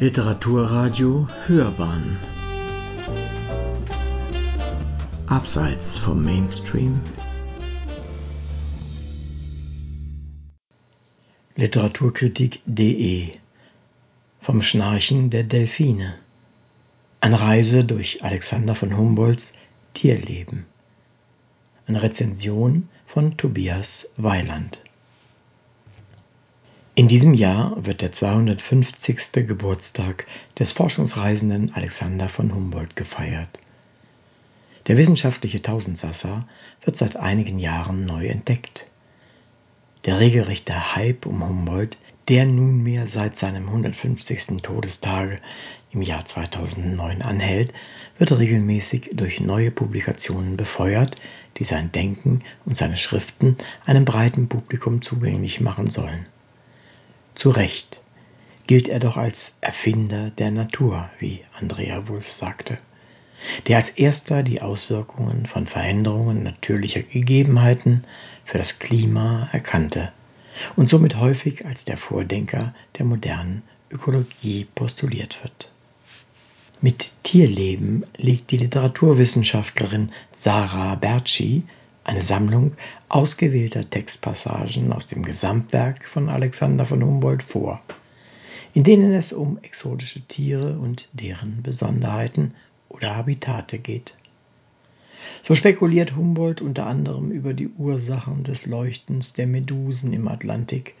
Literaturradio Hörbahn. Abseits vom Mainstream. Literaturkritik.de Vom Schnarchen der Delfine. Eine Reise durch Alexander von Humboldts Tierleben. Eine Rezension von Tobias Weiland in diesem Jahr wird der 250. Geburtstag des Forschungsreisenden Alexander von Humboldt gefeiert. Der wissenschaftliche Tausendsasser wird seit einigen Jahren neu entdeckt. Der regelrechte Hype um Humboldt, der nunmehr seit seinem 150. Todestage im Jahr 2009 anhält, wird regelmäßig durch neue Publikationen befeuert, die sein Denken und seine Schriften einem breiten Publikum zugänglich machen sollen. Zu Recht gilt er doch als Erfinder der Natur, wie Andrea Wulff sagte, der als erster die Auswirkungen von Veränderungen natürlicher Gegebenheiten für das Klima erkannte und somit häufig als der Vordenker der modernen Ökologie postuliert wird. Mit Tierleben liegt die Literaturwissenschaftlerin Sarah Bertschi eine Sammlung ausgewählter Textpassagen aus dem Gesamtwerk von Alexander von Humboldt vor, in denen es um exotische Tiere und deren Besonderheiten oder Habitate geht. So spekuliert Humboldt unter anderem über die Ursachen des Leuchtens der Medusen im Atlantik.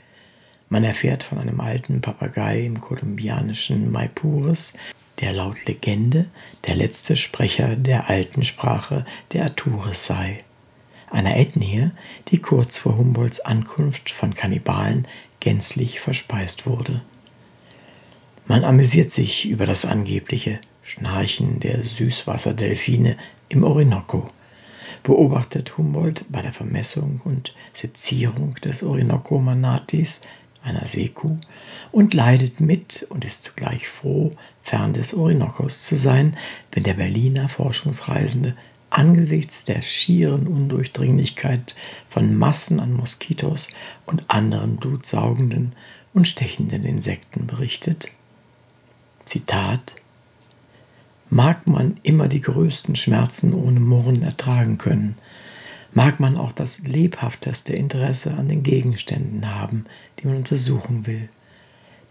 Man erfährt von einem alten Papagei im kolumbianischen Maipures, der laut Legende der letzte Sprecher der alten Sprache der Atures sei einer Ethnie, die kurz vor Humboldts Ankunft von Kannibalen gänzlich verspeist wurde. Man amüsiert sich über das angebliche Schnarchen der Süßwasserdelfine im Orinoco, beobachtet Humboldt bei der Vermessung und Sezierung des Orinoco-Manatis, einer Seekuh, und leidet mit und ist zugleich froh, fern des Orinokos zu sein, wenn der Berliner Forschungsreisende angesichts der schieren Undurchdringlichkeit von Massen an Moskitos und anderen blutsaugenden und stechenden Insekten berichtet. Zitat Mag man immer die größten Schmerzen ohne Murren ertragen können, mag man auch das lebhafteste Interesse an den Gegenständen haben, die man untersuchen will.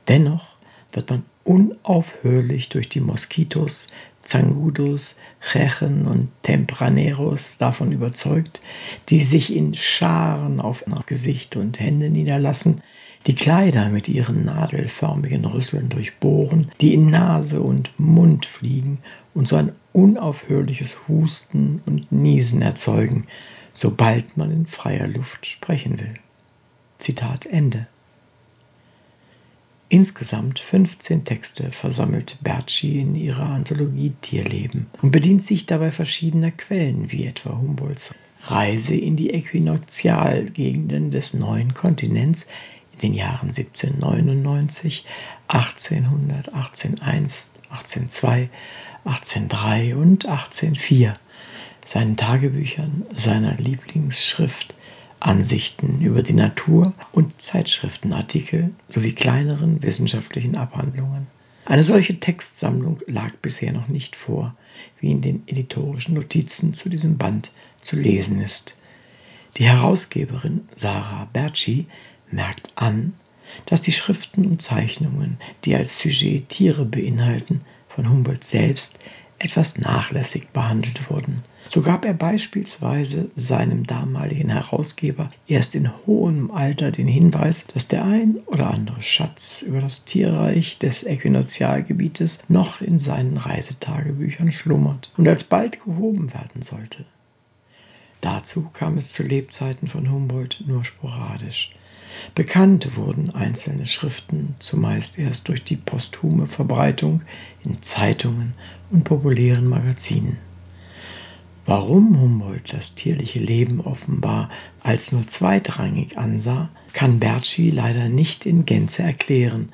Dennoch wird man unaufhörlich durch die Moskitos, Zangudos, Rechen und Tempraneros davon überzeugt, die sich in Scharen auf Gesicht und Hände niederlassen, die Kleider mit ihren nadelförmigen Rüsseln durchbohren, die in Nase und Mund fliegen und so ein unaufhörliches Husten und Niesen erzeugen, sobald man in freier Luft sprechen will. Zitat Ende. Insgesamt 15 Texte versammelt Bertschi in ihrer Anthologie Tierleben und bedient sich dabei verschiedener Quellen, wie etwa Humboldts Reise in die Äquinoktialgegenden des neuen Kontinents in den Jahren 1799, 1800, 1801, 1802, 1803 und 1804, seinen Tagebüchern, seiner Lieblingsschrift Ansichten über die Natur und Zeitschriftenartikel sowie kleineren wissenschaftlichen Abhandlungen. Eine solche Textsammlung lag bisher noch nicht vor, wie in den editorischen Notizen zu diesem Band zu lesen ist. Die Herausgeberin Sarah Bertschi merkt an, dass die Schriften und Zeichnungen, die als Sujet Tiere beinhalten, von Humboldt selbst etwas nachlässig behandelt wurden. So gab er beispielsweise seinem damaligen Herausgeber erst in hohem Alter den Hinweis, dass der ein oder andere Schatz über das Tierreich des Äquinozialgebietes noch in seinen Reisetagebüchern schlummert und alsbald gehoben werden sollte. Dazu kam es zu Lebzeiten von Humboldt nur sporadisch. Bekannt wurden einzelne Schriften zumeist erst durch die posthume Verbreitung in Zeitungen und populären Magazinen. Warum Humboldt das tierliche Leben offenbar als nur zweitrangig ansah, kann Bertschi leider nicht in Gänze erklären.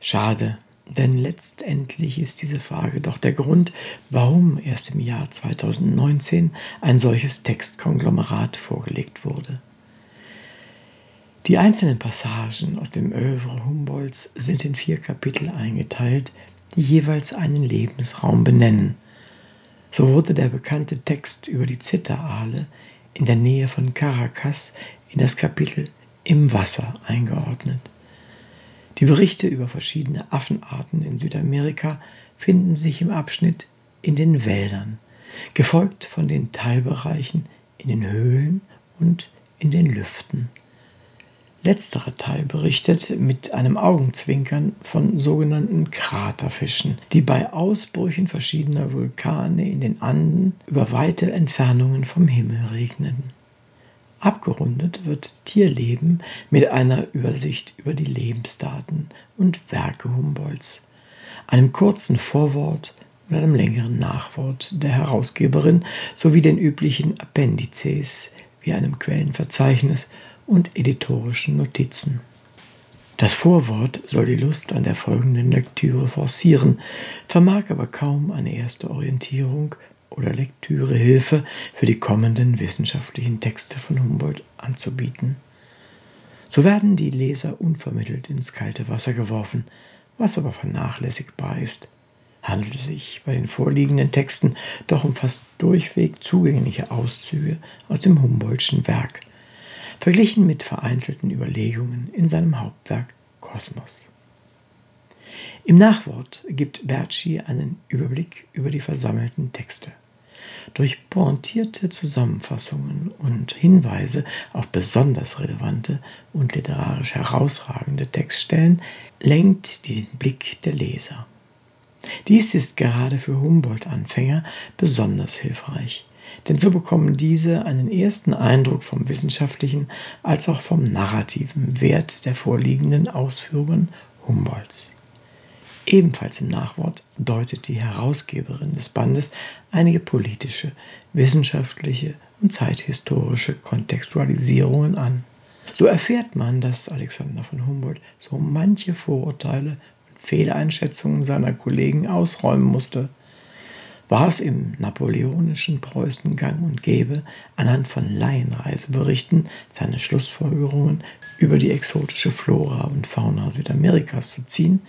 Schade, denn letztendlich ist diese Frage doch der Grund, warum erst im Jahr 2019 ein solches Textkonglomerat vorgelegt wurde. Die einzelnen Passagen aus dem Övre Humboldts sind in vier Kapitel eingeteilt, die jeweils einen Lebensraum benennen. So wurde der bekannte Text über die Zitteraale in der Nähe von Caracas in das Kapitel Im Wasser eingeordnet. Die Berichte über verschiedene Affenarten in Südamerika finden sich im Abschnitt in den Wäldern, gefolgt von den Teilbereichen in den Höhlen und in den Lüften. Letzterer Teil berichtet mit einem Augenzwinkern von sogenannten Kraterfischen, die bei Ausbrüchen verschiedener Vulkane in den Anden über weite Entfernungen vom Himmel regneten. Abgerundet wird Tierleben mit einer Übersicht über die Lebensdaten und Werke Humboldts, einem kurzen Vorwort und einem längeren Nachwort der Herausgeberin sowie den üblichen Appendices wie einem Quellenverzeichnis und editorischen Notizen. Das Vorwort soll die Lust an der folgenden Lektüre forcieren, vermag aber kaum eine erste Orientierung oder Lektürehilfe für die kommenden wissenschaftlichen Texte von Humboldt anzubieten. So werden die Leser unvermittelt ins kalte Wasser geworfen, was aber vernachlässigbar ist. Handelt es sich bei den vorliegenden Texten doch um fast durchweg zugängliche Auszüge aus dem Humboldtschen Werk, verglichen mit vereinzelten Überlegungen in seinem Hauptwerk Kosmos. Im Nachwort gibt Bertschi einen Überblick über die versammelten Texte. Durch pointierte Zusammenfassungen und Hinweise auf besonders relevante und literarisch herausragende Textstellen lenkt die den Blick der Leser. Dies ist gerade für Humboldt-Anfänger besonders hilfreich, denn so bekommen diese einen ersten Eindruck vom wissenschaftlichen als auch vom narrativen Wert der vorliegenden Ausführungen Humboldts. Ebenfalls im Nachwort deutet die Herausgeberin des Bandes einige politische, wissenschaftliche und zeithistorische Kontextualisierungen an. So erfährt man, dass Alexander von Humboldt so manche Vorurteile und Fehleinschätzungen seiner Kollegen ausräumen musste war es im napoleonischen Preußen gang und gäbe, anhand von Laienreiseberichten seine Schlussfolgerungen über die exotische Flora und Fauna Südamerikas zu ziehen,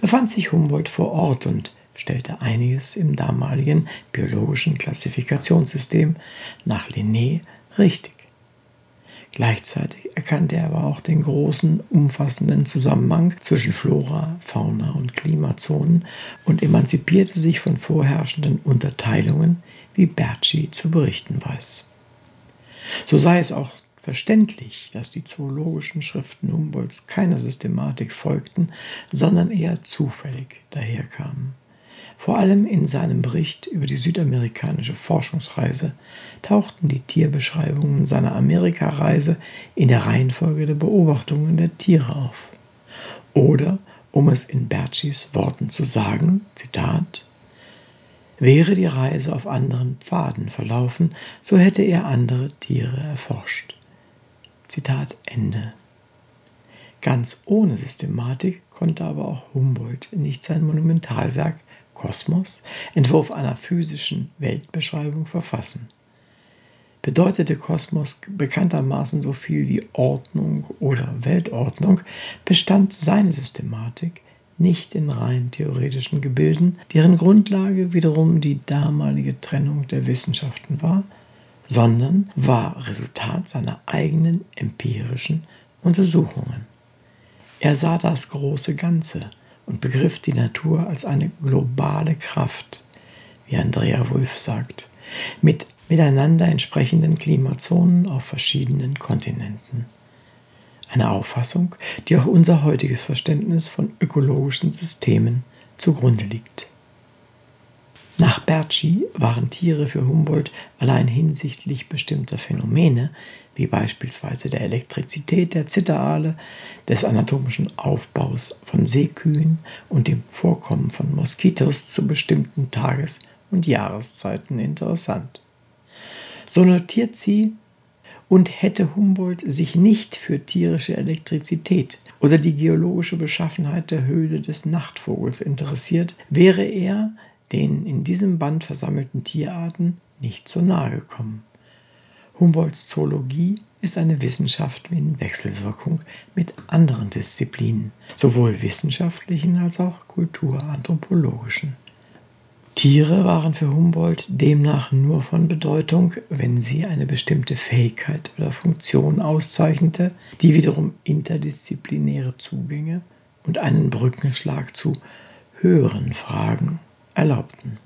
befand sich Humboldt vor Ort und stellte einiges im damaligen biologischen Klassifikationssystem nach Linné richtig. Gleichzeitig erkannte er aber auch den großen, umfassenden Zusammenhang zwischen Flora, Fauna und Klimazonen und emanzipierte sich von vorherrschenden Unterteilungen, wie Bertschi zu berichten weiß. So sei es auch verständlich, dass die zoologischen Schriften Humboldts keiner Systematik folgten, sondern eher zufällig daherkamen. Vor allem in seinem Bericht über die südamerikanische Forschungsreise tauchten die Tierbeschreibungen seiner Amerikareise in der Reihenfolge der Beobachtungen der Tiere auf. Oder, um es in Bertschis Worten zu sagen, Zitat, Wäre die Reise auf anderen Pfaden verlaufen, so hätte er andere Tiere erforscht. Zitat Ende. Ganz ohne Systematik konnte aber auch Humboldt nicht sein Monumentalwerk Kosmos, Entwurf einer physischen Weltbeschreibung verfassen. Bedeutete Kosmos bekanntermaßen so viel wie Ordnung oder Weltordnung, bestand seine Systematik nicht in rein theoretischen Gebilden, deren Grundlage wiederum die damalige Trennung der Wissenschaften war, sondern war Resultat seiner eigenen empirischen Untersuchungen. Er sah das große Ganze und begriff die Natur als eine globale Kraft, wie Andrea Wulff sagt, mit miteinander entsprechenden Klimazonen auf verschiedenen Kontinenten. Eine Auffassung, die auch unser heutiges Verständnis von ökologischen Systemen zugrunde liegt. Nach Bertschi waren Tiere für Humboldt allein hinsichtlich bestimmter Phänomene, wie beispielsweise der Elektrizität der Zitteraale, des anatomischen Aufbaus von Seekühen und dem Vorkommen von Moskitos zu bestimmten Tages- und Jahreszeiten interessant. So notiert sie, und hätte Humboldt sich nicht für tierische Elektrizität oder die geologische Beschaffenheit der Höhle des Nachtvogels interessiert, wäre er den in diesem Band versammelten Tierarten nicht so nahe gekommen. Humboldts Zoologie ist eine Wissenschaft in Wechselwirkung mit anderen Disziplinen, sowohl wissenschaftlichen als auch kulturanthropologischen. Tiere waren für Humboldt demnach nur von Bedeutung, wenn sie eine bestimmte Fähigkeit oder Funktion auszeichnete, die wiederum interdisziplinäre Zugänge und einen Brückenschlag zu höheren Fragen erlaubten.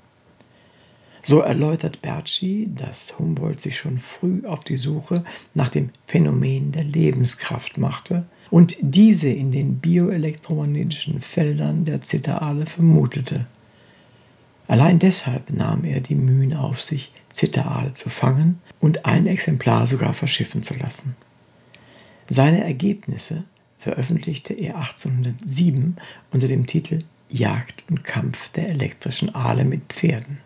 So erläutert Bertschi, dass Humboldt sich schon früh auf die Suche nach dem Phänomen der Lebenskraft machte und diese in den bioelektromagnetischen Feldern der Zitterale vermutete. Allein deshalb nahm er die Mühen auf sich, Zitterale zu fangen und ein Exemplar sogar verschiffen zu lassen. Seine Ergebnisse veröffentlichte er 1807 unter dem Titel Jagd und Kampf der elektrischen Aale mit Pferden.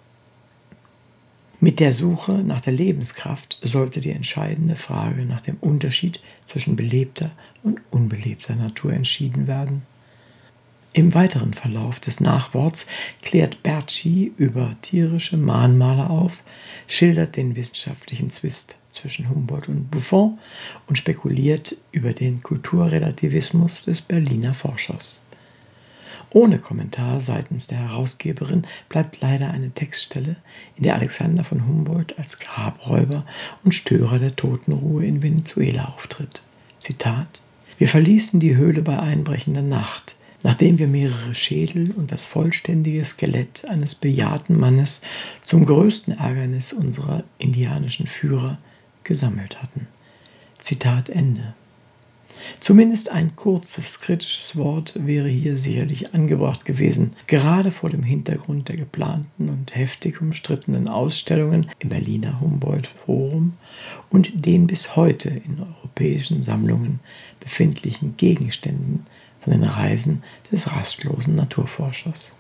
Mit der Suche nach der Lebenskraft sollte die entscheidende Frage nach dem Unterschied zwischen belebter und unbelebter Natur entschieden werden. Im weiteren Verlauf des Nachworts klärt Bertschi über tierische Mahnmale auf, schildert den wissenschaftlichen Zwist zwischen Humboldt und Buffon und spekuliert über den Kulturrelativismus des Berliner Forschers. Ohne Kommentar seitens der Herausgeberin bleibt leider eine Textstelle, in der Alexander von Humboldt als Grabräuber und Störer der Totenruhe in Venezuela auftritt. Zitat Wir verließen die Höhle bei einbrechender Nacht, nachdem wir mehrere Schädel und das vollständige Skelett eines bejahrten Mannes zum größten Ärgernis unserer indianischen Führer gesammelt hatten. Zitat Ende. Zumindest ein kurzes kritisches Wort wäre hier sicherlich angebracht gewesen, gerade vor dem Hintergrund der geplanten und heftig umstrittenen Ausstellungen im Berliner Humboldt-Forum und den bis heute in europäischen Sammlungen befindlichen Gegenständen von den Reisen des rastlosen Naturforschers.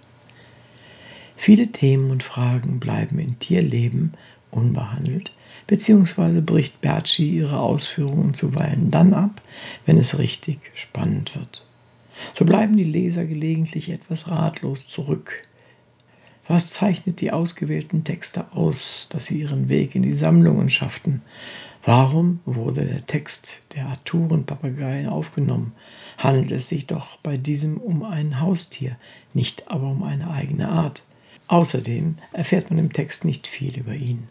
Viele Themen und Fragen bleiben in Tierleben unbehandelt, beziehungsweise bricht Bertschi ihre Ausführungen zuweilen dann ab, wenn es richtig spannend wird. So bleiben die Leser gelegentlich etwas ratlos zurück. Was zeichnet die ausgewählten Texte aus, dass sie ihren Weg in die Sammlungen schafften? Warum wurde der Text der Arturenpapageien aufgenommen? Handelt es sich doch bei diesem um ein Haustier, nicht aber um eine eigene Art. Außerdem erfährt man im Text nicht viel über ihn.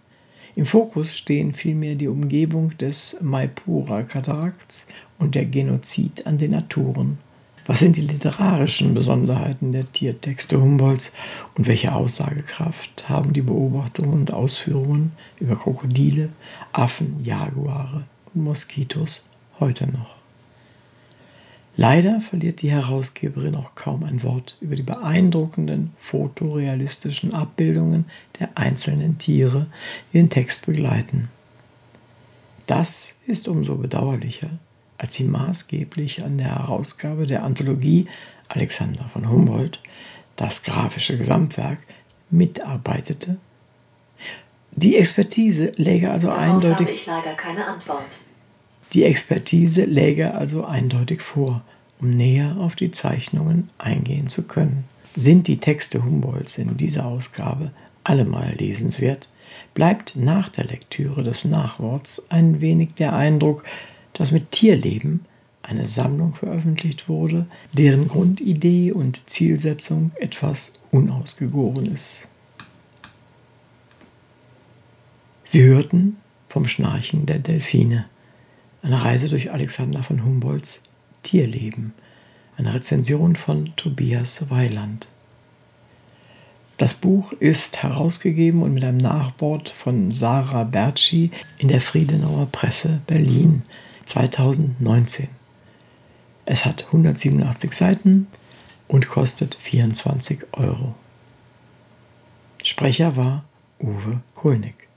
Im Fokus stehen vielmehr die Umgebung des Maipura-Katarakts und der Genozid an den Naturen. Was sind die literarischen Besonderheiten der Tiertexte Humboldts und welche Aussagekraft haben die Beobachtungen und Ausführungen über Krokodile, Affen, Jaguare und Moskitos heute noch? Leider verliert die Herausgeberin auch kaum ein Wort über die beeindruckenden fotorealistischen Abbildungen der einzelnen Tiere, die den Text begleiten. Das ist umso bedauerlicher, als sie maßgeblich an der Herausgabe der Anthologie Alexander von Humboldt, das grafische Gesamtwerk, mitarbeitete. Die Expertise läge also Darauf eindeutig. Habe ich leider keine Antwort. Die Expertise läge also eindeutig vor, um näher auf die Zeichnungen eingehen zu können. Sind die Texte Humboldts in dieser Ausgabe allemal lesenswert, bleibt nach der Lektüre des Nachworts ein wenig der Eindruck, dass mit Tierleben eine Sammlung veröffentlicht wurde, deren Grundidee und Zielsetzung etwas unausgegoren ist. Sie hörten vom Schnarchen der Delfine eine Reise durch Alexander von Humboldts Tierleben, eine Rezension von Tobias Weiland. Das Buch ist herausgegeben und mit einem Nachwort von Sarah Bertschi in der Friedenauer Presse Berlin 2019. Es hat 187 Seiten und kostet 24 Euro. Sprecher war Uwe Kulnig.